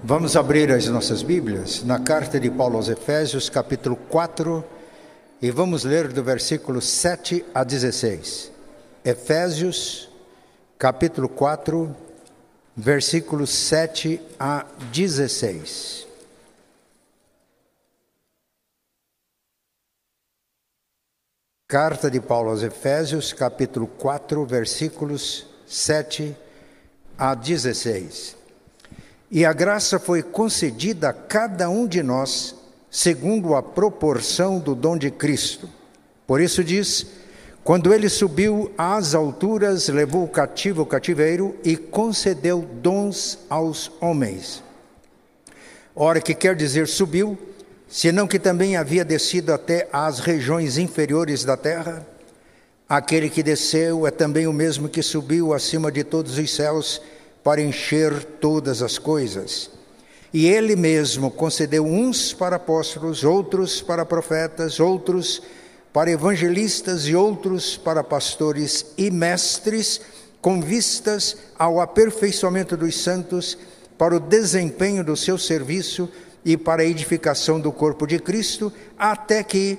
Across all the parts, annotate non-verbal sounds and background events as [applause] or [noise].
Vamos abrir as nossas Bíblias na carta de Paulo aos Efésios, capítulo 4, e vamos ler do versículo 7 a 16. Efésios, capítulo 4, versículos 7 a 16. Carta de Paulo aos Efésios, capítulo 4, versículos 7 a 16. E a graça foi concedida a cada um de nós, segundo a proporção do dom de Cristo. Por isso diz: quando ele subiu às alturas, levou o cativo o cativeiro e concedeu dons aos homens. Ora, que quer dizer subiu, senão que também havia descido até às regiões inferiores da terra? Aquele que desceu é também o mesmo que subiu acima de todos os céus para encher todas as coisas. E ele mesmo concedeu uns para apóstolos, outros para profetas, outros para evangelistas e outros para pastores e mestres, com vistas ao aperfeiçoamento dos santos, para o desempenho do seu serviço e para a edificação do corpo de Cristo, até que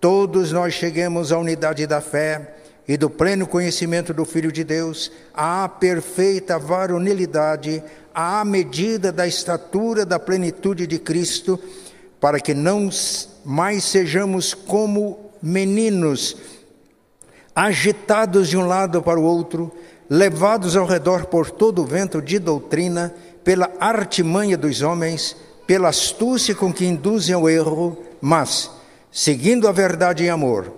todos nós cheguemos à unidade da fé e do pleno conhecimento do Filho de Deus, à perfeita varonilidade, à medida da estatura da plenitude de Cristo, para que não mais sejamos como meninos, agitados de um lado para o outro, levados ao redor por todo o vento de doutrina, pela artimanha dos homens, pela astúcia com que induzem ao erro, mas, seguindo a verdade em amor,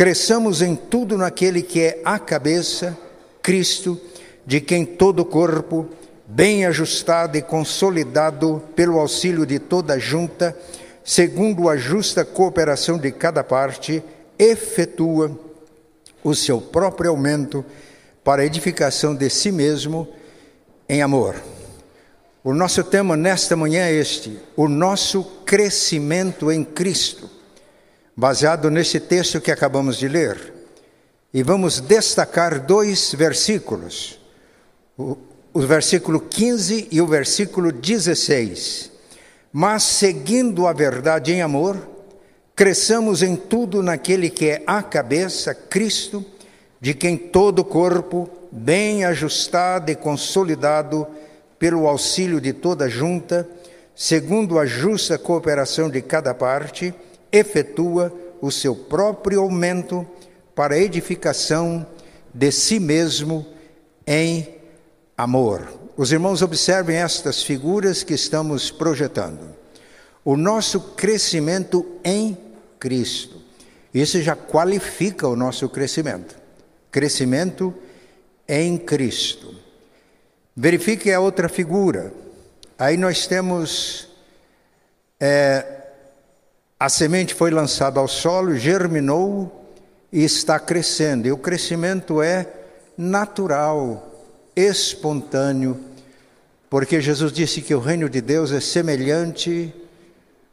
cresçamos em tudo naquele que é a cabeça, Cristo, de quem todo o corpo, bem ajustado e consolidado pelo auxílio de toda a junta, segundo a justa cooperação de cada parte, efetua o seu próprio aumento para a edificação de si mesmo em amor. O nosso tema nesta manhã é este: o nosso crescimento em Cristo baseado nesse texto que acabamos de ler. E vamos destacar dois versículos, o, o versículo 15 e o versículo 16. Mas seguindo a verdade em amor, cresçamos em tudo naquele que é a cabeça, Cristo, de quem todo o corpo, bem ajustado e consolidado pelo auxílio de toda junta, segundo a justa cooperação de cada parte, efetua o seu próprio aumento para edificação de si mesmo em amor. Os irmãos observem estas figuras que estamos projetando. O nosso crescimento em Cristo. Isso já qualifica o nosso crescimento. Crescimento em Cristo. Verifique a outra figura. Aí nós temos é, a semente foi lançada ao solo, germinou e está crescendo. E o crescimento é natural, espontâneo, porque Jesus disse que o reino de Deus é semelhante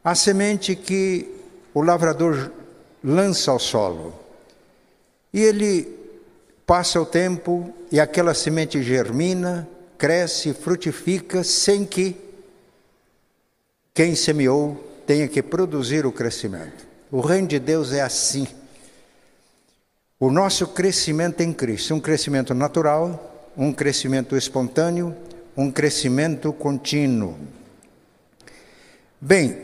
à semente que o lavrador lança ao solo. E ele passa o tempo e aquela semente germina, cresce, frutifica, sem que quem semeou tenha que produzir o crescimento. O reino de Deus é assim. O nosso crescimento em Cristo, um crescimento natural, um crescimento espontâneo, um crescimento contínuo. Bem,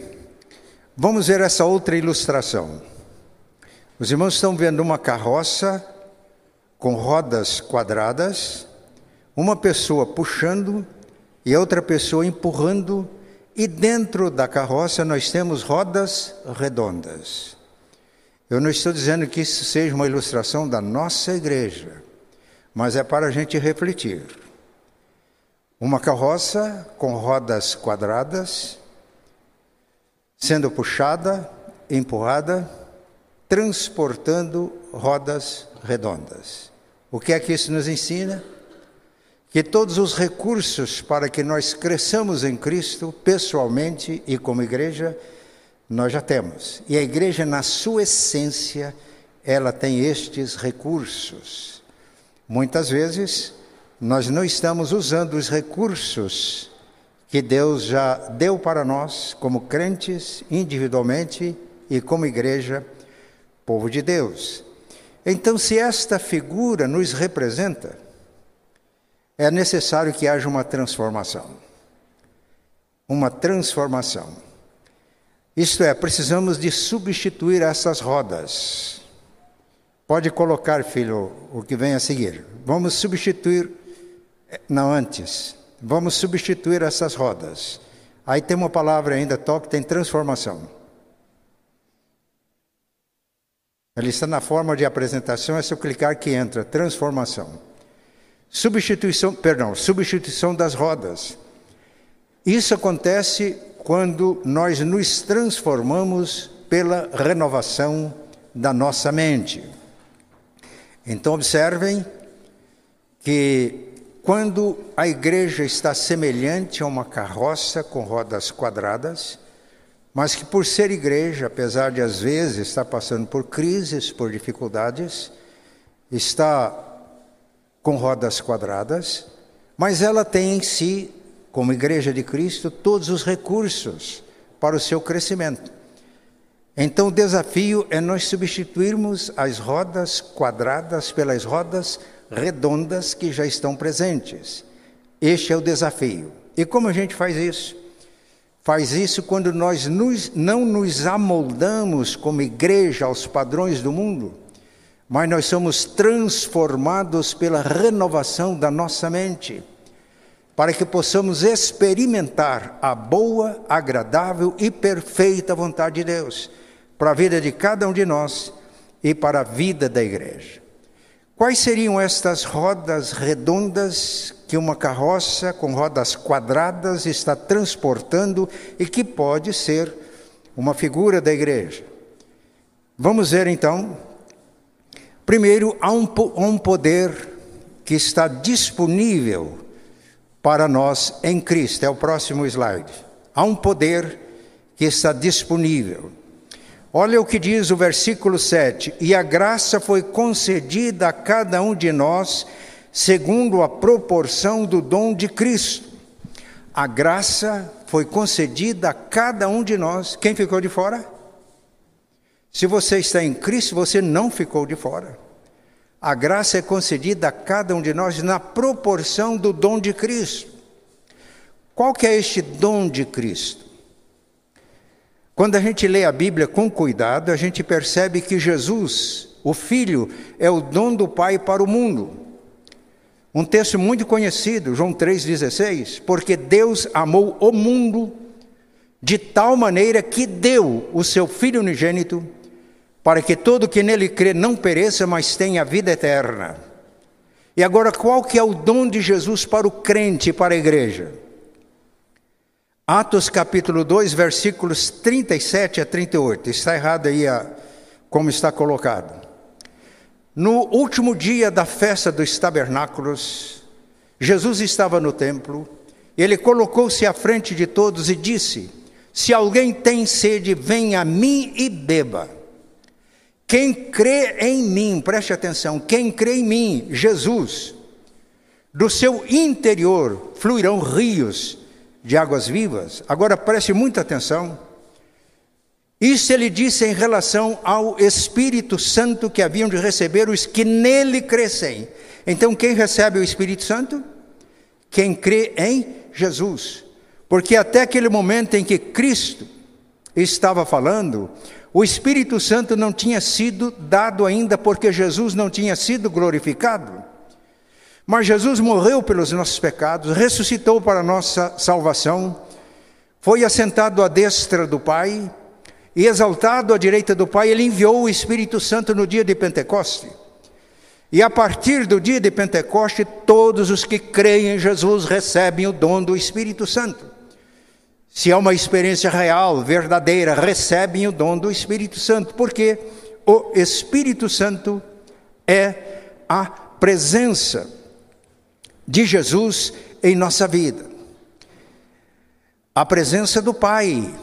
vamos ver essa outra ilustração. Os irmãos estão vendo uma carroça com rodas quadradas, uma pessoa puxando e outra pessoa empurrando e dentro da carroça nós temos rodas redondas. Eu não estou dizendo que isso seja uma ilustração da nossa igreja, mas é para a gente refletir. Uma carroça com rodas quadradas, sendo puxada, empurrada, transportando rodas redondas. O que é que isso nos ensina? Que todos os recursos para que nós cresçamos em Cristo, pessoalmente e como igreja, nós já temos. E a igreja, na sua essência, ela tem estes recursos. Muitas vezes, nós não estamos usando os recursos que Deus já deu para nós, como crentes, individualmente e como igreja, povo de Deus. Então, se esta figura nos representa, é necessário que haja uma transformação. Uma transformação. Isto é, precisamos de substituir essas rodas. Pode colocar, filho, o que vem a seguir. Vamos substituir, não antes, vamos substituir essas rodas. Aí tem uma palavra ainda, toque, tem transformação. Ele está na forma de apresentação, é se eu clicar que entra, transformação. Substituição, perdão, substituição das rodas. Isso acontece quando nós nos transformamos pela renovação da nossa mente. Então, observem que quando a igreja está semelhante a uma carroça com rodas quadradas, mas que por ser igreja, apesar de às vezes estar passando por crises, por dificuldades, está com rodas quadradas, mas ela tem em si, como igreja de Cristo, todos os recursos para o seu crescimento. Então o desafio é nós substituirmos as rodas quadradas pelas rodas redondas que já estão presentes. Este é o desafio. E como a gente faz isso? Faz isso quando nós nos, não nos amoldamos como igreja aos padrões do mundo, mas nós somos transformados pela renovação da nossa mente, para que possamos experimentar a boa, agradável e perfeita vontade de Deus para a vida de cada um de nós e para a vida da igreja. Quais seriam estas rodas redondas que uma carroça com rodas quadradas está transportando e que pode ser uma figura da igreja? Vamos ver então. Primeiro, há um, um poder que está disponível para nós em Cristo. É o próximo slide. Há um poder que está disponível. Olha o que diz o versículo 7: E a graça foi concedida a cada um de nós, segundo a proporção do dom de Cristo. A graça foi concedida a cada um de nós. Quem ficou de fora? Se você está em Cristo, você não ficou de fora. A graça é concedida a cada um de nós na proporção do dom de Cristo. Qual que é este dom de Cristo? Quando a gente lê a Bíblia com cuidado, a gente percebe que Jesus, o Filho, é o dom do Pai para o mundo. Um texto muito conhecido, João 3,16, porque Deus amou o mundo de tal maneira que deu o seu Filho unigênito, para que todo que nele crê não pereça, mas tenha vida eterna. E agora, qual que é o dom de Jesus para o crente e para a igreja? Atos capítulo 2, versículos 37 a 38. Está errado aí a, como está colocado. No último dia da festa dos tabernáculos, Jesus estava no templo, ele colocou-se à frente de todos e disse: Se alguém tem sede, venha a mim e beba. Quem crê em mim, preste atenção, quem crê em mim, Jesus, do seu interior fluirão rios de águas vivas. Agora preste muita atenção. Isso ele disse em relação ao Espírito Santo que haviam de receber os que nele crescem. Então, quem recebe o Espírito Santo? Quem crê em Jesus. Porque até aquele momento em que Cristo estava falando, o Espírito Santo não tinha sido dado ainda, porque Jesus não tinha sido glorificado. Mas Jesus morreu pelos nossos pecados, ressuscitou para a nossa salvação, foi assentado à destra do Pai e exaltado à direita do Pai, ele enviou o Espírito Santo no dia de Pentecoste. E a partir do dia de Pentecoste, todos os que creem em Jesus recebem o dom do Espírito Santo. Se é uma experiência real, verdadeira, recebem o dom do Espírito Santo, porque o Espírito Santo é a presença de Jesus em nossa vida. A presença do Pai.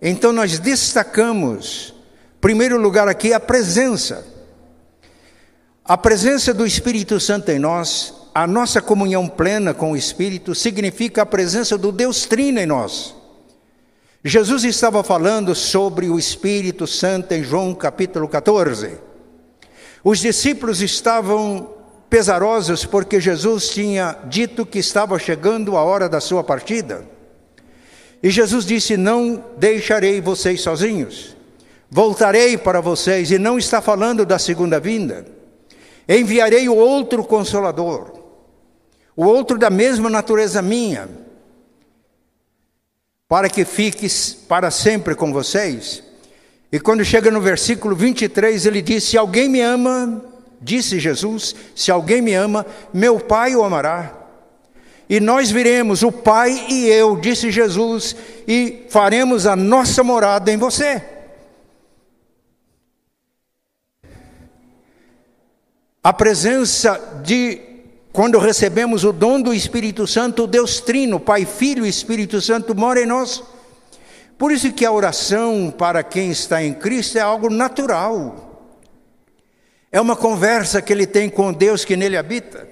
Então nós destacamos, primeiro lugar aqui, a presença. A presença do Espírito Santo em nós a nossa comunhão plena com o Espírito significa a presença do Deus Trino em nós. Jesus estava falando sobre o Espírito Santo em João capítulo 14. Os discípulos estavam pesarosos porque Jesus tinha dito que estava chegando a hora da sua partida. E Jesus disse: Não deixarei vocês sozinhos, voltarei para vocês, e não está falando da segunda vinda. Enviarei o outro consolador, o outro da mesma natureza minha, para que fique para sempre com vocês. E quando chega no versículo 23, ele diz: Se alguém me ama, disse Jesus, se alguém me ama, meu Pai o amará. E nós viremos, o Pai e eu, disse Jesus, e faremos a nossa morada em você. A presença de, quando recebemos o dom do Espírito Santo, Deus Trino, Pai, Filho e Espírito Santo mora em nós. Por isso que a oração para quem está em Cristo é algo natural. É uma conversa que ele tem com Deus que nele habita.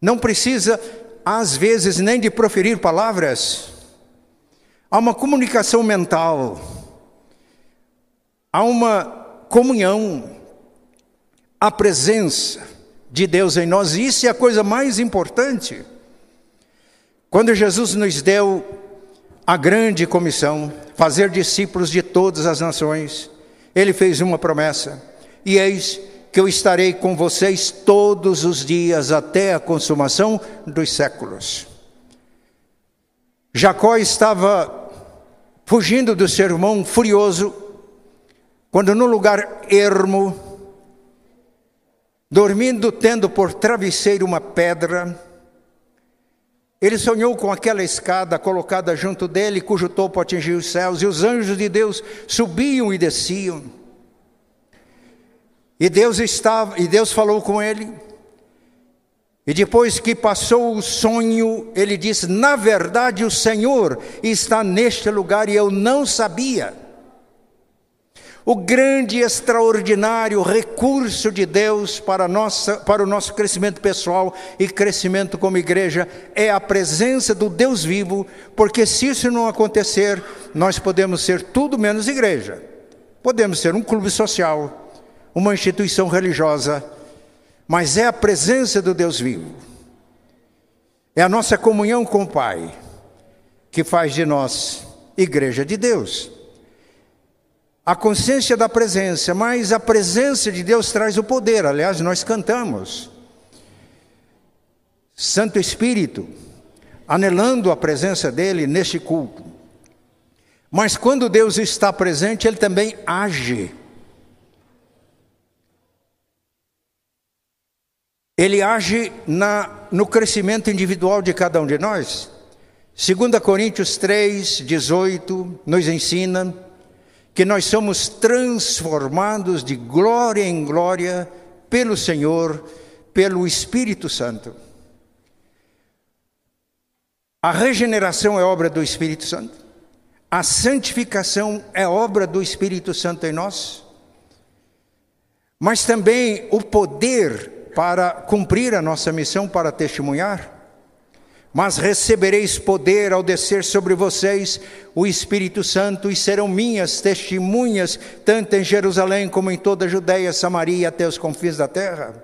Não precisa, às vezes, nem de proferir palavras. Há uma comunicação mental. Há uma comunhão a presença de Deus em nós. E isso é a coisa mais importante. Quando Jesus nos deu a grande comissão, fazer discípulos de todas as nações, ele fez uma promessa: e eis que eu estarei com vocês todos os dias até a consumação dos séculos. Jacó estava fugindo do seu irmão furioso, quando no lugar ermo, dormindo tendo por travesseiro uma pedra, ele sonhou com aquela escada colocada junto dele, cujo topo atingia os céus, e os anjos de Deus subiam e desciam. E Deus estava, e Deus falou com ele. E depois que passou o sonho, ele disse: "Na verdade, o Senhor está neste lugar e eu não sabia". O grande e extraordinário recurso de Deus para, nossa, para o nosso crescimento pessoal e crescimento como igreja é a presença do Deus vivo, porque se isso não acontecer, nós podemos ser tudo menos igreja. Podemos ser um clube social, uma instituição religiosa, mas é a presença do Deus vivo. É a nossa comunhão com o Pai que faz de nós igreja de Deus a consciência da presença, mas a presença de Deus traz o poder. Aliás, nós cantamos. Santo Espírito, anelando a presença dele neste culto. Mas quando Deus está presente, ele também age. Ele age na, no crescimento individual de cada um de nós. 2 Coríntios 3, 18 nos ensina que nós somos transformados de glória em glória pelo Senhor, pelo Espírito Santo. A regeneração é obra do Espírito Santo. A santificação é obra do Espírito Santo em nós. Mas também o poder para cumprir a nossa missão para testemunhar mas recebereis poder ao descer sobre vocês o Espírito Santo e serão minhas testemunhas, tanto em Jerusalém como em toda a Judéia, Samaria até os confins da terra.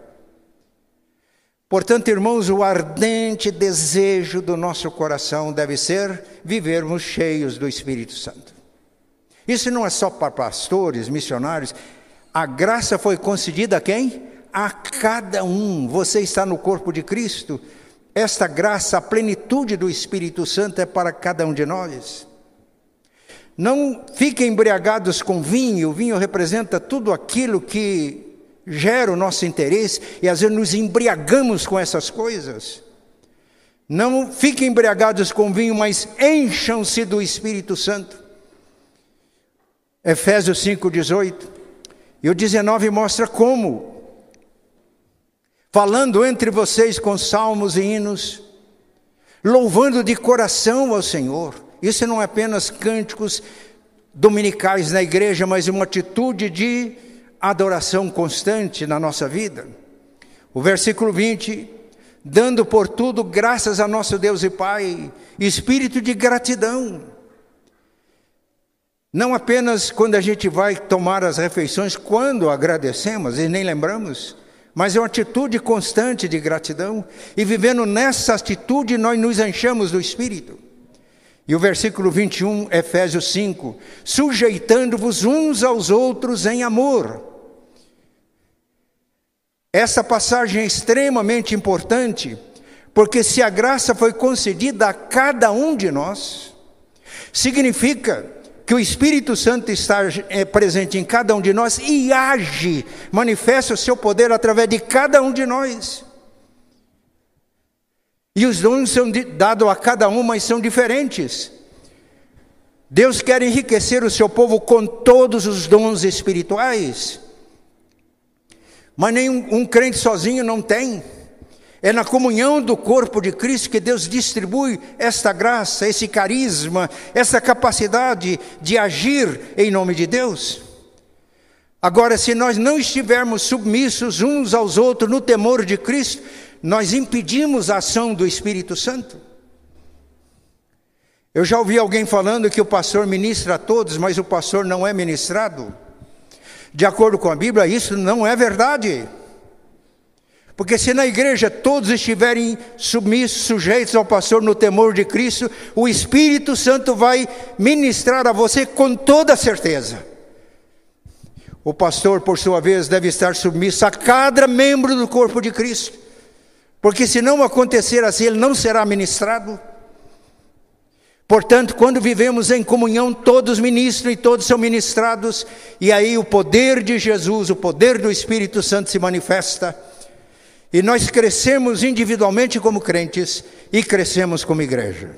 Portanto, irmãos, o ardente desejo do nosso coração deve ser vivermos cheios do Espírito Santo. Isso não é só para pastores, missionários. A graça foi concedida a quem? A cada um. Você está no corpo de Cristo. Esta graça, a plenitude do Espírito Santo é para cada um de nós. Não fiquem embriagados com vinho, o vinho representa tudo aquilo que gera o nosso interesse e às vezes nos embriagamos com essas coisas. Não fiquem embriagados com vinho, mas encham-se do Espírito Santo. Efésios 5,18. E o 19 mostra como falando entre vocês com salmos e hinos, louvando de coração ao Senhor. Isso não é apenas cânticos dominicais na igreja, mas uma atitude de adoração constante na nossa vida. O versículo 20: dando por tudo graças a nosso Deus e Pai, espírito de gratidão. Não apenas quando a gente vai tomar as refeições, quando agradecemos e nem lembramos, mas é uma atitude constante de gratidão, e vivendo nessa atitude nós nos enchemos do Espírito. E o versículo 21, Efésios 5: sujeitando-vos uns aos outros em amor. Essa passagem é extremamente importante, porque se a graça foi concedida a cada um de nós, significa que o Espírito Santo está é, presente em cada um de nós e age, manifesta o seu poder através de cada um de nós. E os dons são dados a cada um, mas são diferentes. Deus quer enriquecer o seu povo com todos os dons espirituais, mas nenhum um crente sozinho não tem. É na comunhão do corpo de Cristo que Deus distribui esta graça, esse carisma, essa capacidade de agir em nome de Deus. Agora, se nós não estivermos submissos uns aos outros no temor de Cristo, nós impedimos a ação do Espírito Santo. Eu já ouvi alguém falando que o pastor ministra a todos, mas o pastor não é ministrado. De acordo com a Bíblia, isso não é verdade. Porque se na igreja todos estiverem submissos, sujeitos ao pastor no temor de Cristo, o Espírito Santo vai ministrar a você com toda certeza. O pastor, por sua vez, deve estar submisso a cada membro do corpo de Cristo. Porque se não acontecer assim, ele não será ministrado. Portanto, quando vivemos em comunhão, todos ministram e todos são ministrados, e aí o poder de Jesus, o poder do Espírito Santo se manifesta. E nós crescemos individualmente como crentes e crescemos como igreja.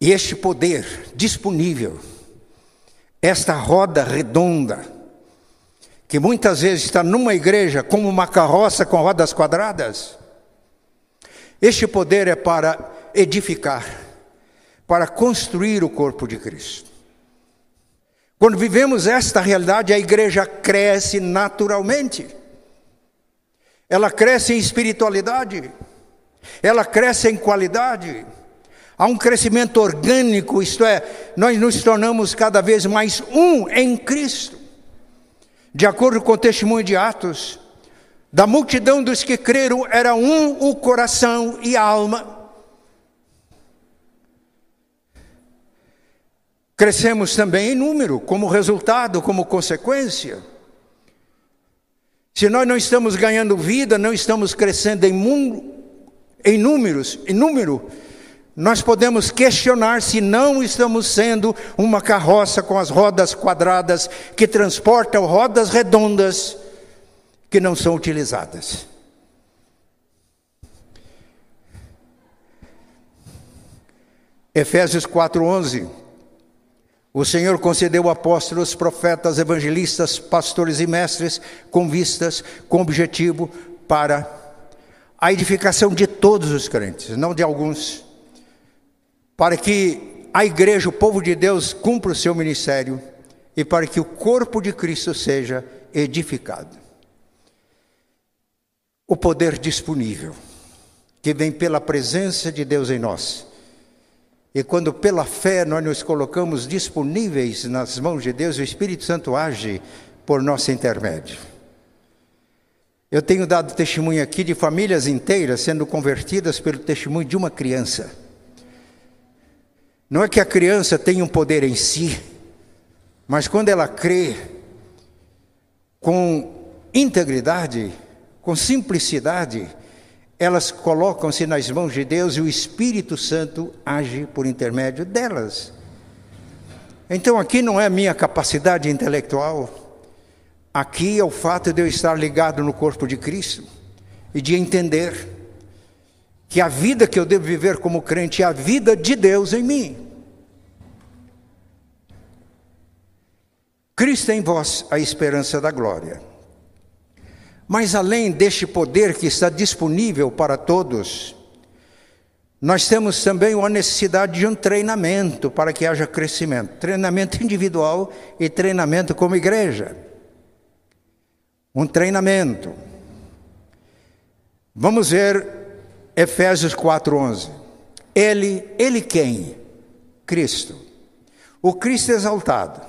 E este poder disponível, esta roda redonda, que muitas vezes está numa igreja como uma carroça com rodas quadradas, este poder é para edificar, para construir o corpo de Cristo. Quando vivemos esta realidade, a igreja cresce naturalmente. Ela cresce em espiritualidade, ela cresce em qualidade. Há um crescimento orgânico, isto é, nós nos tornamos cada vez mais um em Cristo. De acordo com o testemunho de Atos, da multidão dos que creram era um o coração e a alma. Crescemos também em número, como resultado, como consequência. Se nós não estamos ganhando vida, não estamos crescendo em, em números, em número, nós podemos questionar se não estamos sendo uma carroça com as rodas quadradas que transportam rodas redondas que não são utilizadas. Efésios 4:11 o Senhor concedeu apóstolos, profetas, evangelistas, pastores e mestres com vistas, com objetivo para a edificação de todos os crentes, não de alguns, para que a igreja, o povo de Deus, cumpra o seu ministério e para que o corpo de Cristo seja edificado. O poder disponível, que vem pela presença de Deus em nós e quando pela fé nós nos colocamos disponíveis nas mãos de Deus, o Espírito Santo age por nosso intermédio. Eu tenho dado testemunho aqui de famílias inteiras sendo convertidas pelo testemunho de uma criança. Não é que a criança tenha um poder em si, mas quando ela crê com integridade, com simplicidade, elas colocam-se nas mãos de Deus e o Espírito Santo age por intermédio delas. Então aqui não é a minha capacidade intelectual, aqui é o fato de eu estar ligado no corpo de Cristo e de entender que a vida que eu devo viver como crente é a vida de Deus em mim. Cristo em vós, a esperança da glória. Mas além deste poder que está disponível para todos, Nós temos também uma necessidade de um treinamento para que haja crescimento treinamento individual e treinamento como igreja. Um treinamento. Vamos ver Efésios 4:11. Ele, ele quem? Cristo. O Cristo exaltado.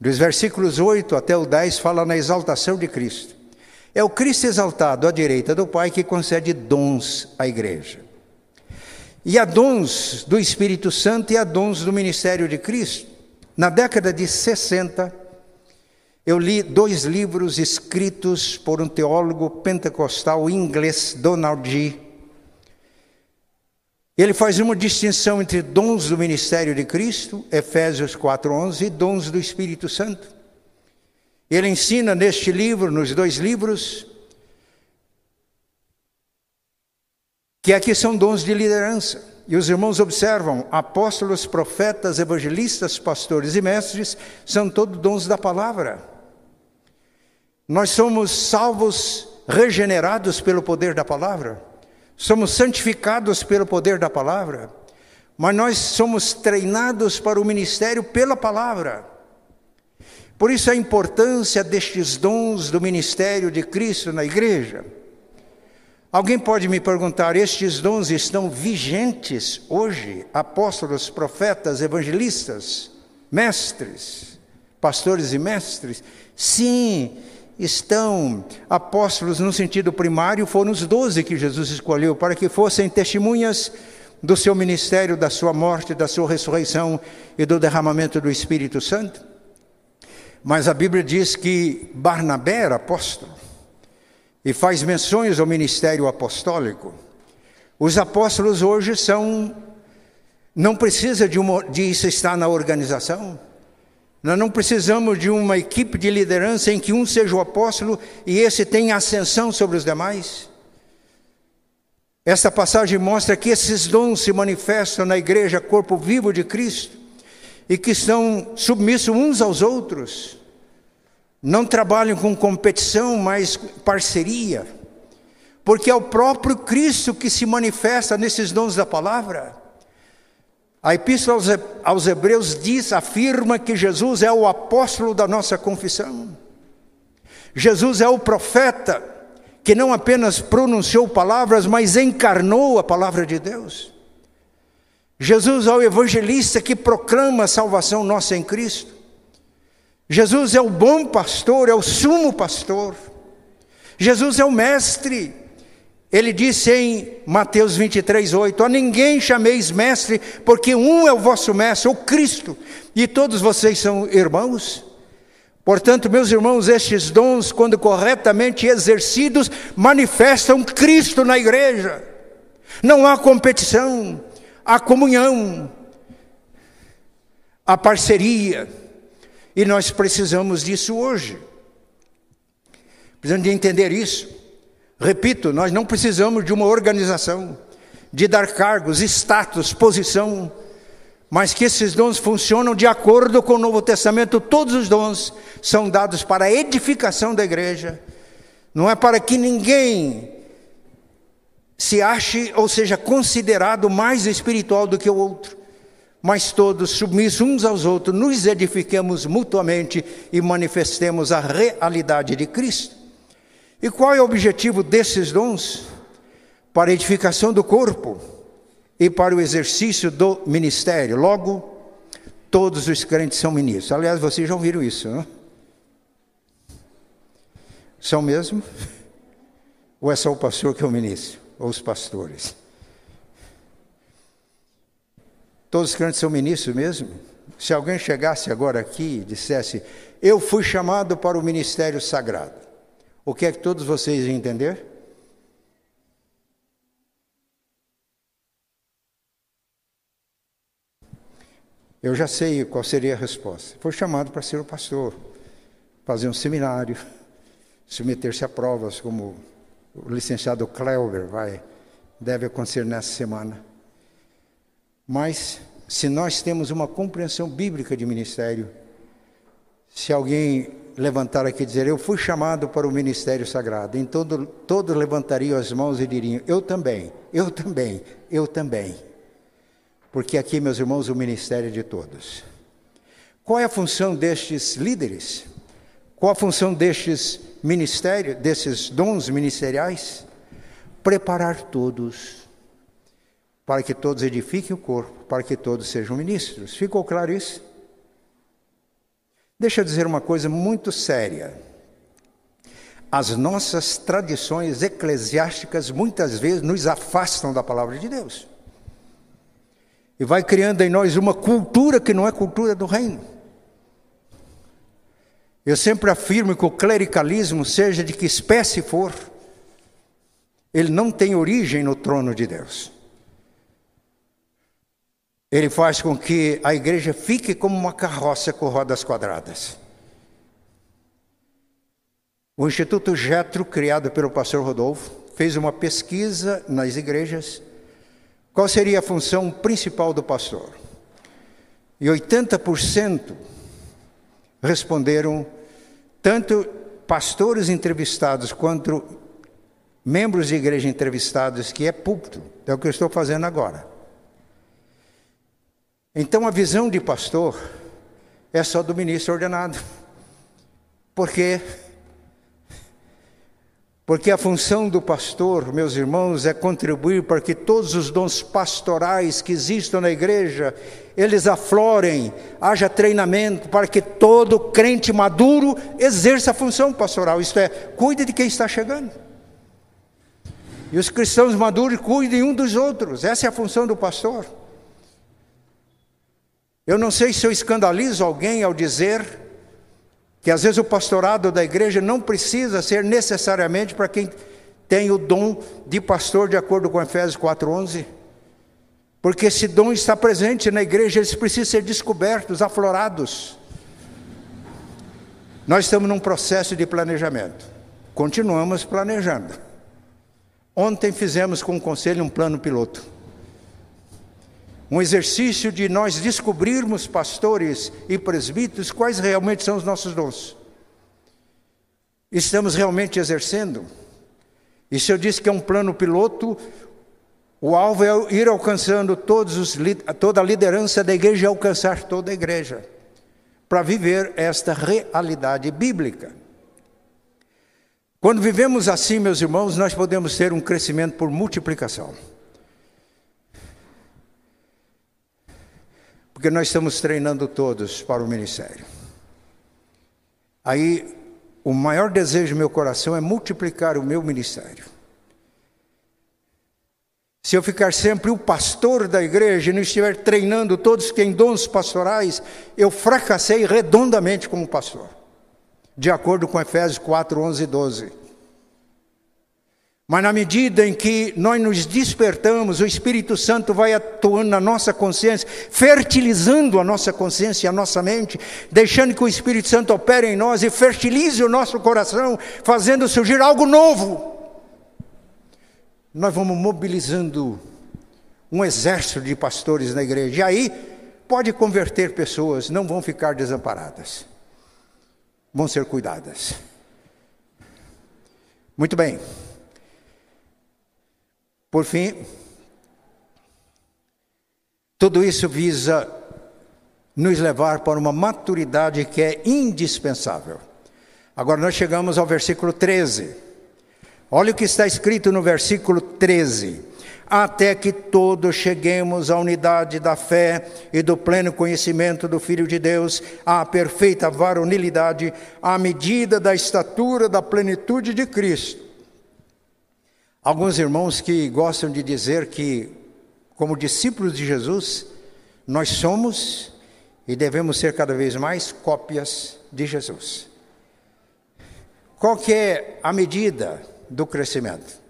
Dos versículos 8 até o 10 fala na exaltação de Cristo. É o Cristo exaltado à direita do Pai que concede dons à igreja. E há dons do Espírito Santo e há dons do ministério de Cristo. Na década de 60, eu li dois livros escritos por um teólogo pentecostal inglês, Donald G. Ele faz uma distinção entre dons do ministério de Cristo, Efésios 4:11, e dons do Espírito Santo. Ele ensina neste livro, nos dois livros, que aqui são dons de liderança. E os irmãos observam: apóstolos, profetas, evangelistas, pastores e mestres são todos dons da palavra. Nós somos salvos, regenerados pelo poder da palavra, somos santificados pelo poder da palavra, mas nós somos treinados para o ministério pela palavra. Por isso a importância destes dons do ministério de Cristo na igreja. Alguém pode me perguntar: estes dons estão vigentes hoje? Apóstolos, profetas, evangelistas, mestres, pastores e mestres? Sim, estão. Apóstolos, no sentido primário, foram os doze que Jesus escolheu para que fossem testemunhas do seu ministério, da sua morte, da sua ressurreição e do derramamento do Espírito Santo. Mas a Bíblia diz que Barnabé era apóstolo e faz menções ao ministério apostólico. Os apóstolos hoje são não precisa de, uma, de isso estar na organização. Nós não precisamos de uma equipe de liderança em que um seja o apóstolo e esse tenha ascensão sobre os demais. Esta passagem mostra que esses dons se manifestam na igreja, corpo vivo de Cristo, e que estão submissos uns aos outros. Não trabalham com competição, mas parceria. Porque é o próprio Cristo que se manifesta nesses dons da palavra. A epístola aos Hebreus diz, afirma que Jesus é o apóstolo da nossa confissão. Jesus é o profeta que não apenas pronunciou palavras, mas encarnou a palavra de Deus. Jesus é o evangelista que proclama a salvação nossa em Cristo. Jesus é o bom pastor, é o sumo pastor. Jesus é o mestre. Ele disse em Mateus 23, 8: A ninguém chameis mestre, porque um é o vosso mestre, o Cristo, e todos vocês são irmãos. Portanto, meus irmãos, estes dons, quando corretamente exercidos, manifestam Cristo na igreja. Não há competição, há comunhão, há parceria. E nós precisamos disso hoje. Precisamos de entender isso. Repito, nós não precisamos de uma organização, de dar cargos, status, posição, mas que esses dons funcionam de acordo com o Novo Testamento. Todos os dons são dados para a edificação da igreja, não é para que ninguém se ache ou seja considerado mais espiritual do que o outro mas todos submissos uns aos outros, nos edifiquemos mutuamente e manifestemos a realidade de Cristo. E qual é o objetivo desses dons? Para a edificação do corpo e para o exercício do ministério. Logo, todos os crentes são ministros. Aliás, vocês já ouviram isso, não? São mesmo? Ou é só o pastor que é o ministro? Ou os pastores? Todos os crentes são ministros mesmo? Se alguém chegasse agora aqui e dissesse, eu fui chamado para o ministério sagrado, o que é que todos vocês iam entender? Eu já sei qual seria a resposta. Foi chamado para ser o pastor, fazer um seminário, submeter-se a provas, como o licenciado Cleuber vai, deve acontecer nessa semana. Mas, se nós temos uma compreensão bíblica de ministério, se alguém levantar aqui e dizer: Eu fui chamado para o ministério sagrado. Então todos levantariam as mãos e diriam: Eu também, eu também, eu também. Porque aqui, meus irmãos, o ministério é de todos. Qual é a função destes líderes? Qual a função destes desses dons ministeriais? Preparar todos para que todos edifiquem o corpo, para que todos sejam ministros. Ficou claro isso? Deixa eu dizer uma coisa muito séria. As nossas tradições eclesiásticas muitas vezes nos afastam da palavra de Deus. E vai criando em nós uma cultura que não é cultura do reino. Eu sempre afirmo que o clericalismo, seja de que espécie for, ele não tem origem no trono de Deus. Ele faz com que a igreja fique como uma carroça com rodas quadradas. O Instituto Getro, criado pelo pastor Rodolfo, fez uma pesquisa nas igrejas. Qual seria a função principal do pastor? E 80% responderam, tanto pastores entrevistados quanto membros de igreja entrevistados, que é púlpito. É o que eu estou fazendo agora. Então a visão de pastor é só do ministro ordenado. Por quê? Porque a função do pastor, meus irmãos, é contribuir para que todos os dons pastorais que existam na igreja, eles aflorem, haja treinamento para que todo crente maduro exerça a função pastoral, isto é, cuide de quem está chegando. E os cristãos maduros cuidem um dos outros, essa é a função do pastor. Eu não sei se eu escandalizo alguém ao dizer que às vezes o pastorado da igreja não precisa ser necessariamente para quem tem o dom de pastor, de acordo com Efésios 4:11. Porque esse dom está presente na igreja, eles precisam ser descobertos, aflorados. Nós estamos num processo de planejamento. Continuamos planejando. Ontem fizemos com o conselho um plano piloto um exercício de nós descobrirmos, pastores e presbíteros, quais realmente são os nossos dons. Estamos realmente exercendo? E se eu disse que é um plano piloto, o alvo é ir alcançando os, toda a liderança da igreja e alcançar toda a igreja, para viver esta realidade bíblica. Quando vivemos assim, meus irmãos, nós podemos ter um crescimento por multiplicação. Porque nós estamos treinando todos para o ministério. Aí, o maior desejo do meu coração é multiplicar o meu ministério. Se eu ficar sempre o pastor da igreja e não estiver treinando todos que têm dons pastorais, eu fracassei redondamente como pastor, de acordo com Efésios 4, 11 e 12. Mas na medida em que nós nos despertamos, o Espírito Santo vai atuando na nossa consciência, fertilizando a nossa consciência e a nossa mente, deixando que o Espírito Santo opere em nós e fertilize o nosso coração, fazendo surgir algo novo. Nós vamos mobilizando um exército de pastores na igreja, e aí pode converter pessoas, não vão ficar desamparadas, vão ser cuidadas. Muito bem. Por fim, tudo isso visa nos levar para uma maturidade que é indispensável. Agora nós chegamos ao versículo 13. Olha o que está escrito no versículo 13: Até que todos cheguemos à unidade da fé e do pleno conhecimento do Filho de Deus, à perfeita varonilidade, à medida da estatura da plenitude de Cristo Alguns irmãos que gostam de dizer que, como discípulos de Jesus, nós somos e devemos ser cada vez mais cópias de Jesus. Qual que é a medida do crescimento?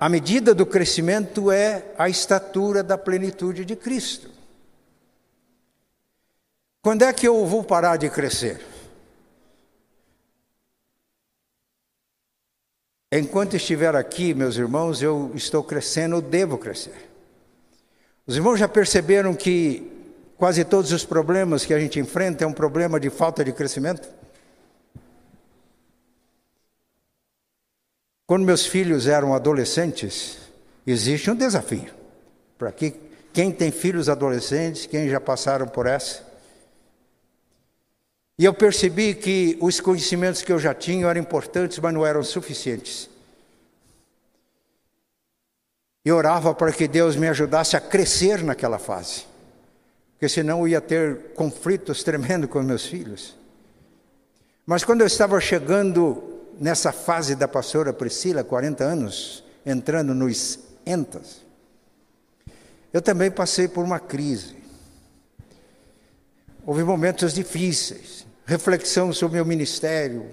A medida do crescimento é a estatura da plenitude de Cristo. Quando é que eu vou parar de crescer? Enquanto estiver aqui, meus irmãos, eu estou crescendo, eu devo crescer. Os irmãos já perceberam que quase todos os problemas que a gente enfrenta é um problema de falta de crescimento? Quando meus filhos eram adolescentes, existe um desafio. Para que, quem tem filhos adolescentes, quem já passaram por essa, e eu percebi que os conhecimentos que eu já tinha eram importantes, mas não eram suficientes. E orava para que Deus me ajudasse a crescer naquela fase, porque senão eu ia ter conflitos tremendos com meus filhos. Mas quando eu estava chegando nessa fase da pastora Priscila, 40 anos, entrando nos entas, eu também passei por uma crise. Houve momentos difíceis, reflexão sobre o meu ministério.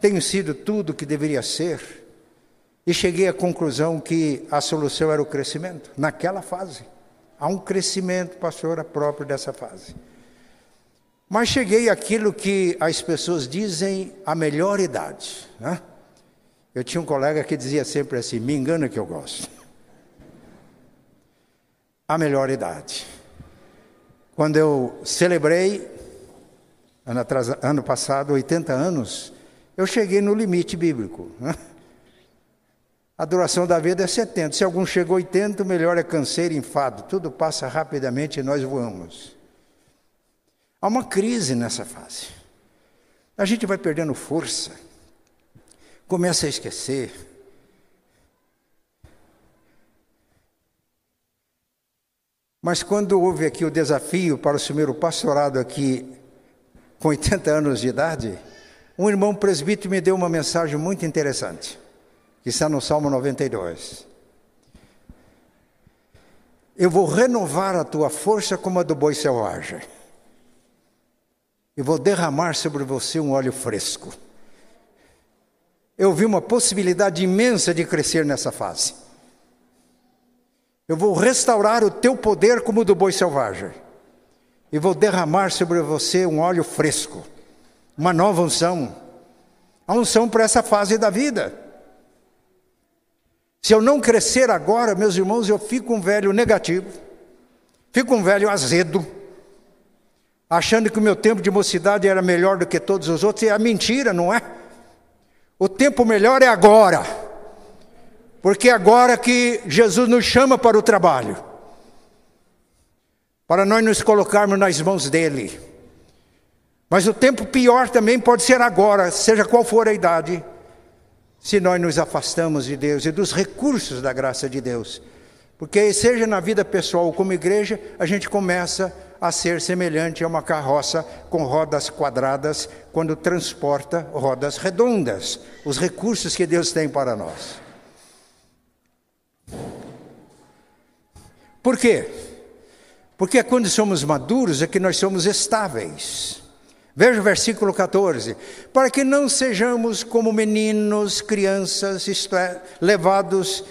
Tenho sido tudo o que deveria ser. E cheguei à conclusão que a solução era o crescimento, naquela fase. Há um crescimento, pastora, próprio dessa fase. Mas cheguei àquilo que as pessoas dizem a melhor idade. Né? Eu tinha um colega que dizia sempre assim: me engana que eu gosto. A melhor idade. Quando eu celebrei, ano, atrás, ano passado, 80 anos, eu cheguei no limite bíblico. [laughs] A duração da vida é 70. Se algum chegou a 80, o melhor é canseiro e enfado. Tudo passa rapidamente e nós voamos. Há uma crise nessa fase. A gente vai perdendo força, começa a esquecer. Mas quando houve aqui o desafio para assumir o pastorado aqui com 80 anos de idade, um irmão presbítero me deu uma mensagem muito interessante que está no Salmo 92. Eu vou renovar a tua força como a do boi selvagem. E vou derramar sobre você um óleo fresco. Eu vi uma possibilidade imensa de crescer nessa fase. Eu vou restaurar o teu poder como o do boi selvagem. E vou derramar sobre você um óleo fresco, uma nova unção. A unção para essa fase da vida. Se eu não crescer agora, meus irmãos, eu fico um velho negativo, fico um velho azedo, achando que o meu tempo de mocidade era melhor do que todos os outros, e é mentira, não é? O tempo melhor é agora, porque é agora que Jesus nos chama para o trabalho, para nós nos colocarmos nas mãos dEle. Mas o tempo pior também pode ser agora, seja qual for a idade se nós nos afastamos de Deus e dos recursos da graça de Deus. Porque, seja na vida pessoal ou como igreja, a gente começa a ser semelhante a uma carroça com rodas quadradas quando transporta rodas redondas, os recursos que Deus tem para nós. Por quê? Porque quando somos maduros é que nós somos estáveis. Veja o versículo 14: para que não sejamos como meninos, crianças, isto é, levados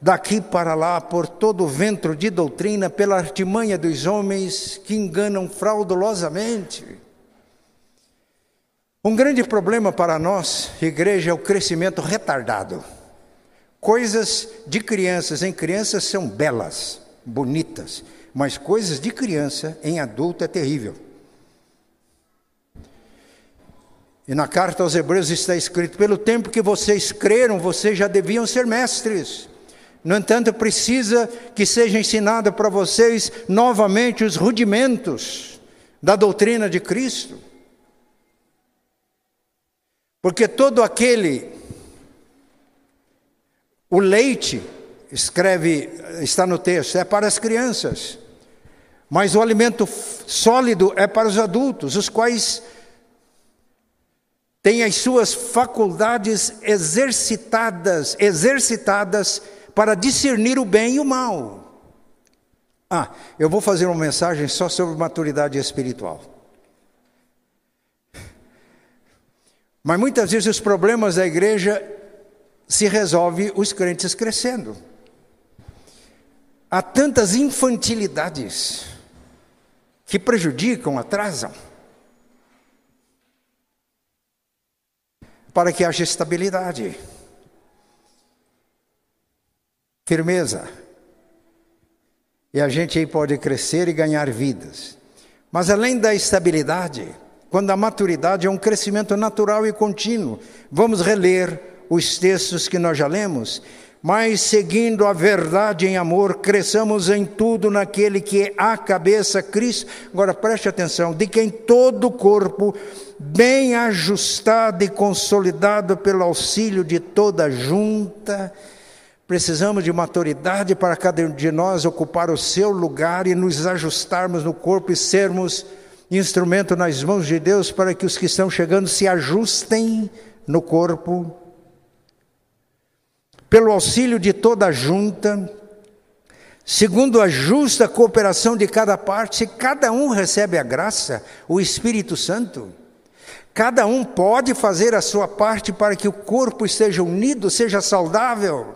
daqui para lá por todo o vento de doutrina, pela artimanha dos homens que enganam fraudulosamente. Um grande problema para nós, igreja, é o crescimento retardado. Coisas de crianças em crianças são belas, bonitas, mas coisas de criança em adulto é terrível. E na carta aos Hebreus está escrito: pelo tempo que vocês creram, vocês já deviam ser mestres. No entanto, precisa que seja ensinado para vocês novamente os rudimentos da doutrina de Cristo. Porque todo aquele, o leite, escreve, está no texto, é para as crianças, mas o alimento sólido é para os adultos, os quais tem as suas faculdades exercitadas, exercitadas para discernir o bem e o mal. Ah, eu vou fazer uma mensagem só sobre maturidade espiritual. Mas muitas vezes os problemas da igreja se resolvem os crentes crescendo. Há tantas infantilidades que prejudicam, atrasam. para que haja estabilidade, firmeza. E a gente aí pode crescer e ganhar vidas. Mas além da estabilidade, quando a maturidade é um crescimento natural e contínuo, vamos reler os textos que nós já lemos, mas seguindo a verdade em amor, cresçamos em tudo naquele que é a cabeça, Cristo. Agora preste atenção: de quem todo o corpo, bem ajustado e consolidado pelo auxílio de toda junta, precisamos de maturidade para cada um de nós ocupar o seu lugar e nos ajustarmos no corpo e sermos instrumento nas mãos de Deus para que os que estão chegando se ajustem no corpo pelo auxílio de toda a junta, segundo a justa cooperação de cada parte, se cada um recebe a graça, o Espírito Santo, cada um pode fazer a sua parte para que o corpo esteja unido, seja saudável,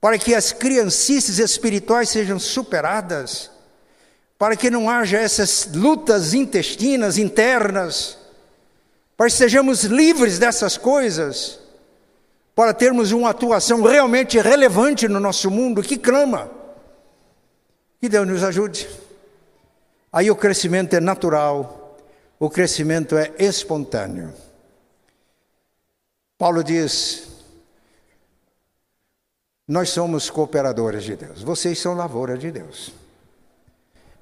para que as criancices espirituais sejam superadas, para que não haja essas lutas intestinas, internas, para que sejamos livres dessas coisas para termos uma atuação realmente relevante no nosso mundo que clama. Que Deus nos ajude. Aí o crescimento é natural, o crescimento é espontâneo. Paulo diz: Nós somos cooperadores de Deus, vocês são lavoura de Deus.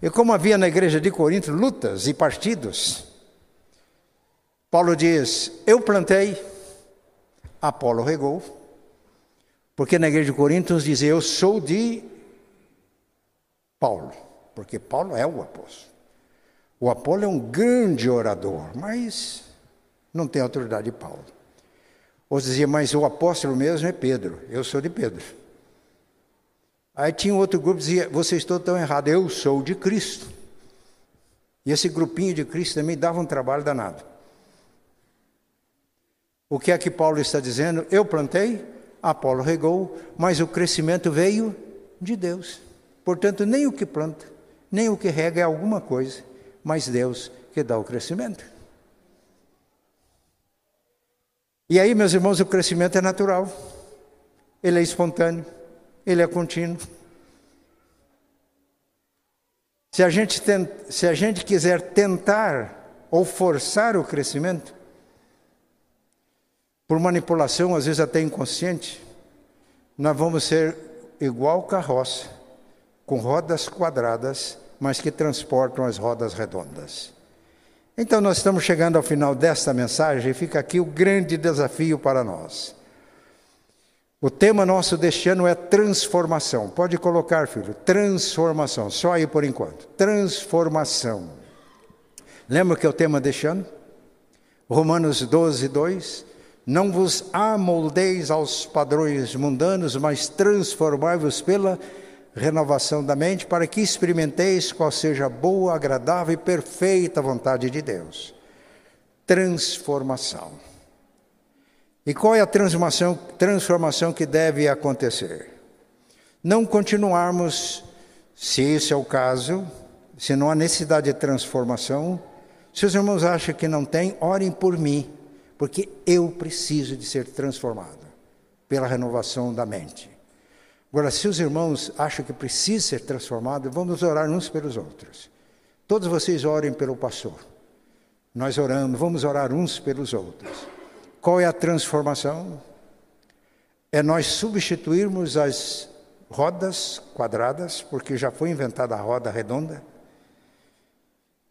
E como havia na igreja de Corinto lutas e partidos, Paulo diz: Eu plantei, Apolo regou, porque na igreja de Coríntios diz: Eu sou de Paulo, porque Paulo é o apóstolo. O Apolo é um grande orador, mas não tem autoridade de Paulo. Outros diziam, mas o apóstolo mesmo é Pedro, eu sou de Pedro. Aí tinha outro grupo que dizia, vocês estão errados, eu sou de Cristo. E esse grupinho de Cristo também dava um trabalho danado. O que é que Paulo está dizendo? Eu plantei, Apolo regou, mas o crescimento veio de Deus. Portanto, nem o que planta, nem o que rega é alguma coisa, mas Deus que dá o crescimento. E aí, meus irmãos, o crescimento é natural, ele é espontâneo, ele é contínuo. Se a gente, se a gente quiser tentar ou forçar o crescimento, por manipulação, às vezes até inconsciente, nós vamos ser igual carroça, com rodas quadradas, mas que transportam as rodas redondas. Então, nós estamos chegando ao final desta mensagem e fica aqui o grande desafio para nós. O tema nosso deste ano é transformação. Pode colocar, filho, transformação, só aí por enquanto. Transformação. Lembra que é o tema deste ano? Romanos 12, 2. Não vos amoldeis aos padrões mundanos, mas transformai-vos pela renovação da mente, para que experimenteis qual seja a boa, agradável e perfeita vontade de Deus. Transformação. E qual é a transformação, transformação que deve acontecer? Não continuarmos, se esse é o caso, se não há necessidade de transformação, se os irmãos acham que não tem, orem por mim porque eu preciso de ser transformado pela renovação da mente. Agora, se os irmãos acham que precisa ser transformado, vamos orar uns pelos outros. Todos vocês orem pelo pastor. Nós oramos, vamos orar uns pelos outros. Qual é a transformação? É nós substituirmos as rodas quadradas, porque já foi inventada a roda redonda,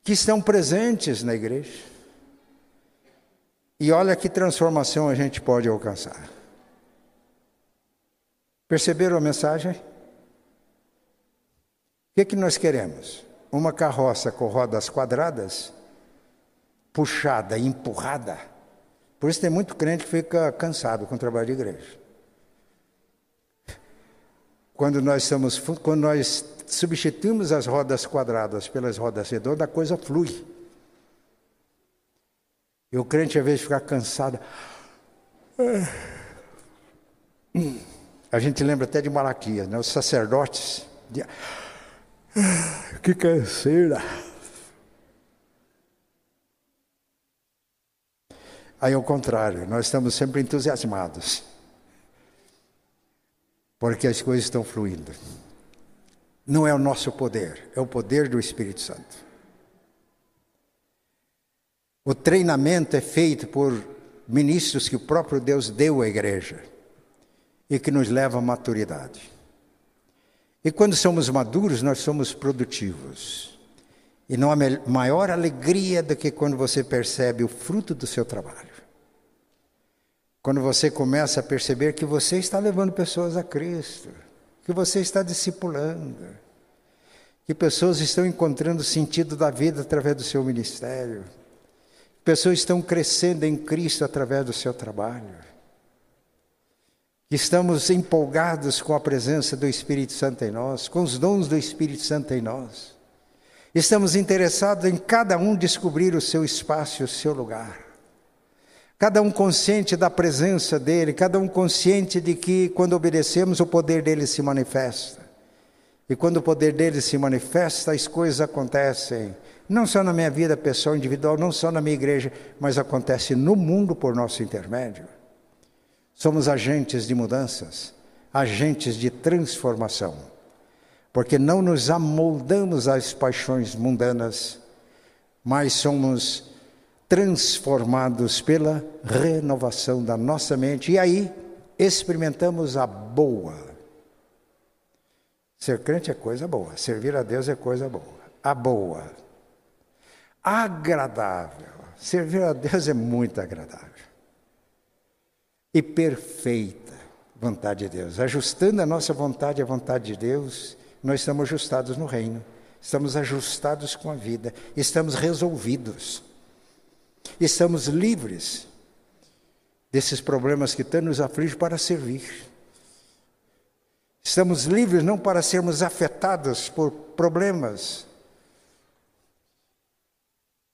que estão presentes na igreja e olha que transformação a gente pode alcançar. Perceberam a mensagem? O que, é que nós queremos? Uma carroça com rodas quadradas, puxada, empurrada. Por isso tem muito crente que fica cansado com o trabalho de igreja. Quando nós, estamos, quando nós substituímos as rodas quadradas pelas rodas redondas, a coisa flui. E o crente, às vezes, fica cansado. A gente lembra até de Malaquias, né? os sacerdotes. De... Que canseira! Aí, ao contrário, nós estamos sempre entusiasmados, porque as coisas estão fluindo. Não é o nosso poder, é o poder do Espírito Santo. O treinamento é feito por ministros que o próprio Deus deu à igreja e que nos leva à maturidade. E quando somos maduros, nós somos produtivos. E não há maior alegria do que quando você percebe o fruto do seu trabalho. Quando você começa a perceber que você está levando pessoas a Cristo, que você está discipulando, que pessoas estão encontrando sentido da vida através do seu ministério, pessoas estão crescendo em Cristo através do seu trabalho. Estamos empolgados com a presença do Espírito Santo em nós, com os dons do Espírito Santo em nós. Estamos interessados em cada um descobrir o seu espaço o seu lugar. Cada um consciente da presença dele, cada um consciente de que quando obedecemos o poder dele se manifesta. E quando o poder dele se manifesta, as coisas acontecem, não só na minha vida pessoal individual, não só na minha igreja, mas acontece no mundo por nosso intermédio. Somos agentes de mudanças, agentes de transformação, porque não nos amoldamos às paixões mundanas, mas somos transformados pela renovação da nossa mente e aí experimentamos a boa Ser crente é coisa boa, servir a Deus é coisa boa. A boa, agradável. Servir a Deus é muito agradável. E perfeita vontade de Deus. Ajustando a nossa vontade à vontade de Deus, nós estamos ajustados no reino. Estamos ajustados com a vida, estamos resolvidos. Estamos livres desses problemas que tanto nos afligem para servir. Estamos livres não para sermos afetados por problemas,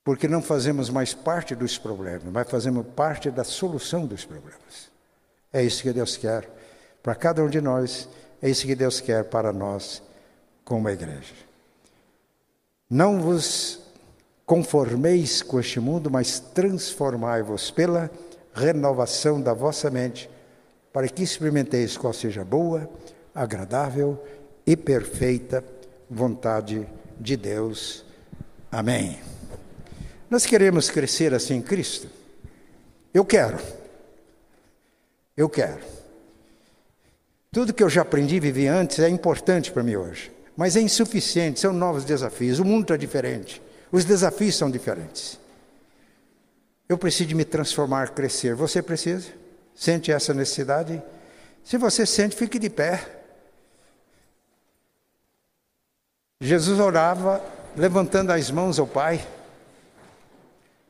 porque não fazemos mais parte dos problemas, mas fazemos parte da solução dos problemas. É isso que Deus quer para cada um de nós, é isso que Deus quer para nós como igreja. Não vos conformeis com este mundo, mas transformai-vos pela renovação da vossa mente, para que experimenteis qual seja boa, agradável e perfeita vontade de Deus. Amém. Nós queremos crescer assim em Cristo? Eu quero. Eu quero. Tudo que eu já aprendi e vivi antes é importante para mim hoje, mas é insuficiente, são novos desafios. O mundo está diferente, os desafios são diferentes. Eu preciso me transformar, crescer. Você precisa? Sente essa necessidade? Se você sente, fique de pé. Jesus orava levantando as mãos ao Pai.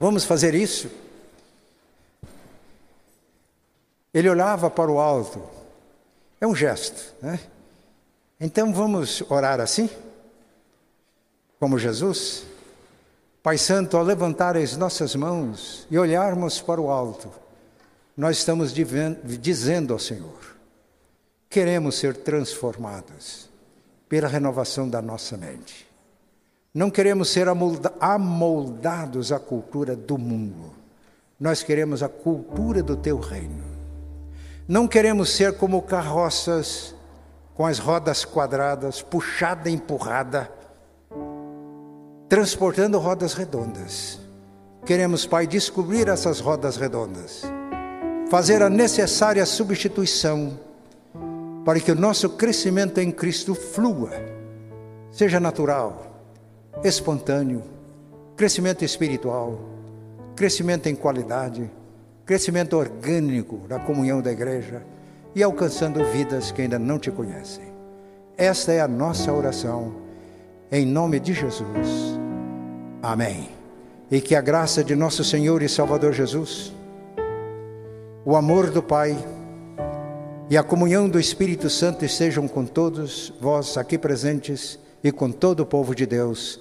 Vamos fazer isso? Ele olhava para o alto. É um gesto, né? Então vamos orar assim? Como Jesus? Pai Santo, ao levantar as nossas mãos e olharmos para o alto, nós estamos dizendo ao Senhor: queremos ser transformados pela renovação da nossa mente. Não queremos ser amoldados à cultura do mundo. Nós queremos a cultura do teu reino. Não queremos ser como carroças com as rodas quadradas, puxada e empurrada, transportando rodas redondas. Queremos, Pai, descobrir essas rodas redondas, fazer a necessária substituição para que o nosso crescimento em Cristo flua, seja natural, espontâneo, crescimento espiritual, crescimento em qualidade, crescimento orgânico na comunhão da igreja e alcançando vidas que ainda não te conhecem. Esta é a nossa oração, em nome de Jesus. Amém. E que a graça de nosso Senhor e Salvador Jesus, o amor do Pai, e a comunhão do Espírito Santo estejam com todos vós aqui presentes e com todo o povo de Deus,